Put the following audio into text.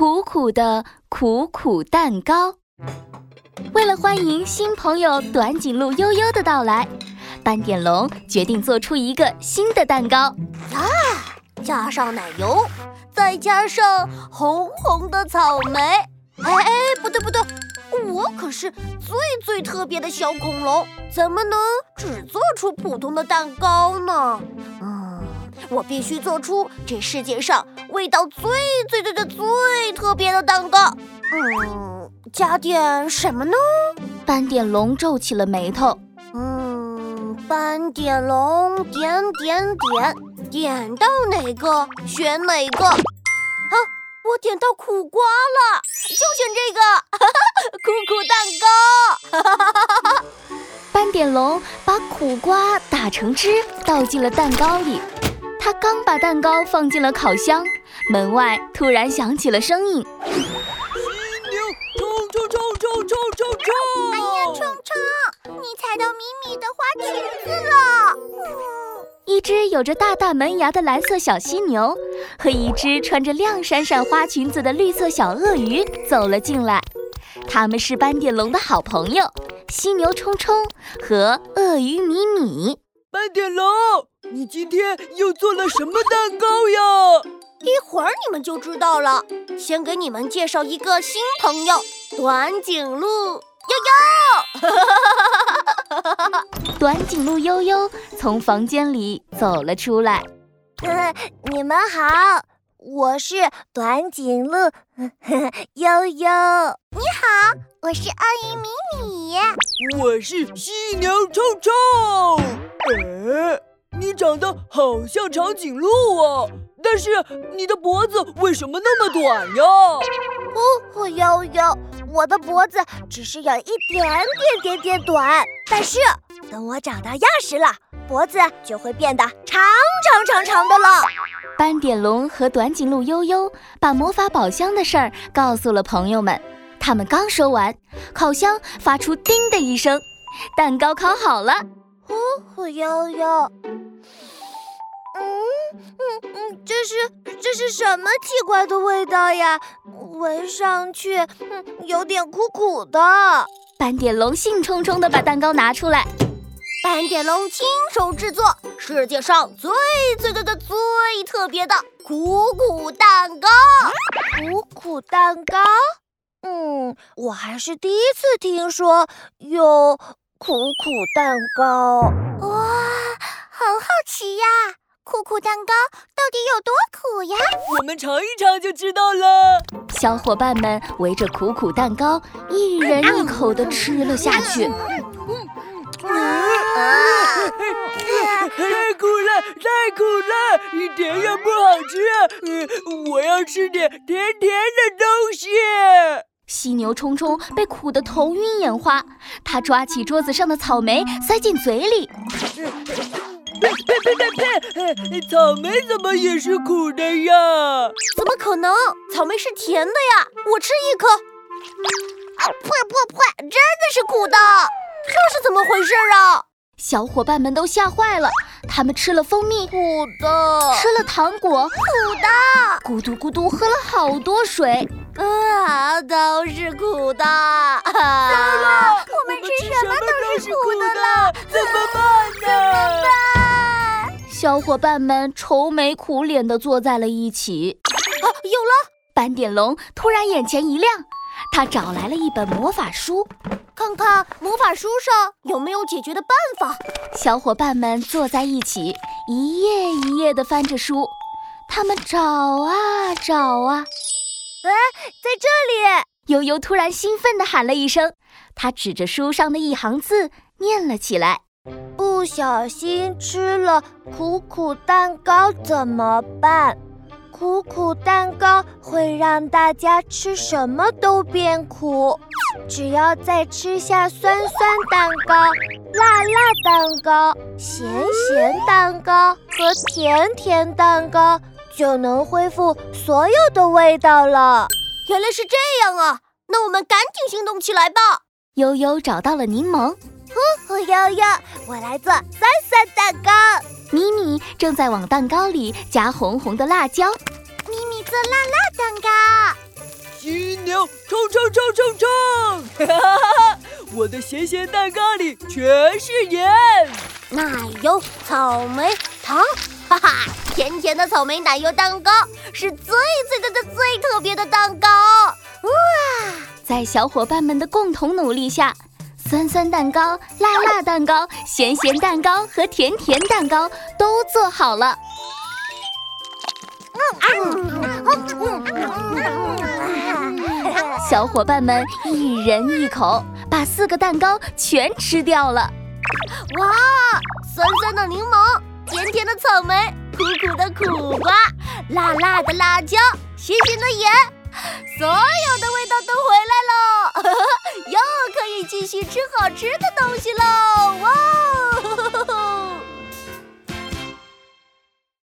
苦苦的苦苦蛋糕。为了欢迎新朋友短颈鹿悠悠的到来，斑点龙决定做出一个新的蛋糕。啊，加上奶油，再加上红红的草莓。哎哎，不对不对，我可是最最特别的小恐龙，怎么能只做出普通的蛋糕呢？嗯，我必须做出这世界上味道最最最最最特别的蛋糕。嗯，加点什么呢？斑点龙皱起了眉头。嗯，斑点龙点点点，点到哪个选哪个。啊，我点到苦瓜了，就选这个，苦苦蛋糕。哈斑点龙把苦瓜打成汁，倒进了蛋糕里。刚把蛋糕放进了烤箱，门外突然响起了声音。犀牛冲冲冲冲冲冲冲哎呀，冲冲，你踩到米米的花裙子了！一只有着大大门牙的蓝色小犀牛和一只穿着亮闪闪花裙子的绿色小鳄鱼走了进来。他们是斑点龙的好朋友，犀牛冲冲和鳄鱼米米。斑点龙，你今天又做了什么蛋糕呀？一会儿你们就知道了。先给你们介绍一个新朋友——短颈鹿悠悠。短颈鹿悠悠从房间里走了出来。你们好，我是短颈鹿 悠悠。你好，我是鳄鱼米米。我是犀牛冲冲。哎，你长得好像长颈鹿啊！但是你的脖子为什么那么短呀？哦，悠悠，我的脖子只是有一点点点点短，但是等我长到样时了，脖子就会变得长长长长的了。斑点龙和短颈鹿悠悠把魔法宝箱的事儿告诉了朋友们。他们刚说完，烤箱发出“叮”的一声，蛋糕烤好了。哦，悠悠。嗯嗯，这是这是什么奇怪的味道呀？闻上去嗯有点苦苦的。斑点龙兴冲冲地把蛋糕拿出来。斑点龙亲手制作世界上最最最最最特别的苦苦蛋糕。苦苦蛋糕？嗯，我还是第一次听说有苦苦蛋糕。哇，好好奇呀！苦苦蛋糕到底有多苦呀？我们尝一尝就知道了。小伙伴们围着苦苦蛋糕，一人一口的吃了下去。太苦了，太苦了，一点也不好吃。我要吃点甜甜的东西。犀牛冲冲被苦得头晕眼花，他抓起桌子上的草莓塞进嘴里。呸呸呸呸！草莓怎么也是苦的呀？怎么可能？草莓是甜的呀！我吃一颗。啊呸呸呸！真的是苦的，这是怎么回事啊？小伙伴们都吓坏了，他们吃了蜂蜜，苦的；吃了糖果，苦的；咕嘟咕嘟喝了好多水，啊，都是苦的。糟了，我们吃什么都是苦的小伙伴们愁眉苦脸地坐在了一起。啊，有了！斑点龙突然眼前一亮，他找来了一本魔法书。看看魔法书上有没有解决的办法。小伙伴们坐在一起，一页一页地翻着书。他们找啊找啊，哎，在这里！悠悠突然兴奋地喊了一声，他指着书上的一行字念了起来：“不小心吃了苦苦蛋糕怎么办？苦苦蛋糕会让大家吃什么都变苦。”只要再吃下酸酸蛋糕、辣辣蛋糕、咸咸蛋糕和甜甜蛋糕，就能恢复所有的味道了。原来是这样啊！那我们赶紧行动起来吧。悠悠找到了柠檬，悠悠，我来做酸酸蛋糕。咪咪正在往蛋糕里加红红的辣椒，咪咪做辣辣蛋糕。犀牛冲冲冲冲冲！哈哈哈哈！我的咸咸蛋糕里全是盐。奶油、草莓、糖，哈哈！甜甜的草莓奶油蛋糕是最最最最最特别的蛋糕。哇！在小伙伴们的共同努力下，酸酸蛋糕、辣辣蛋糕、咸咸蛋糕和甜甜蛋糕都做好了。小伙伴们一人一口，把四个蛋糕全吃掉了。哇！酸酸的柠檬，甜甜的草莓，苦苦的苦瓜，辣辣的辣椒，咸咸的盐，所有的味道都回来！继续吃好吃的东西喽哇哦！吼吼吼吼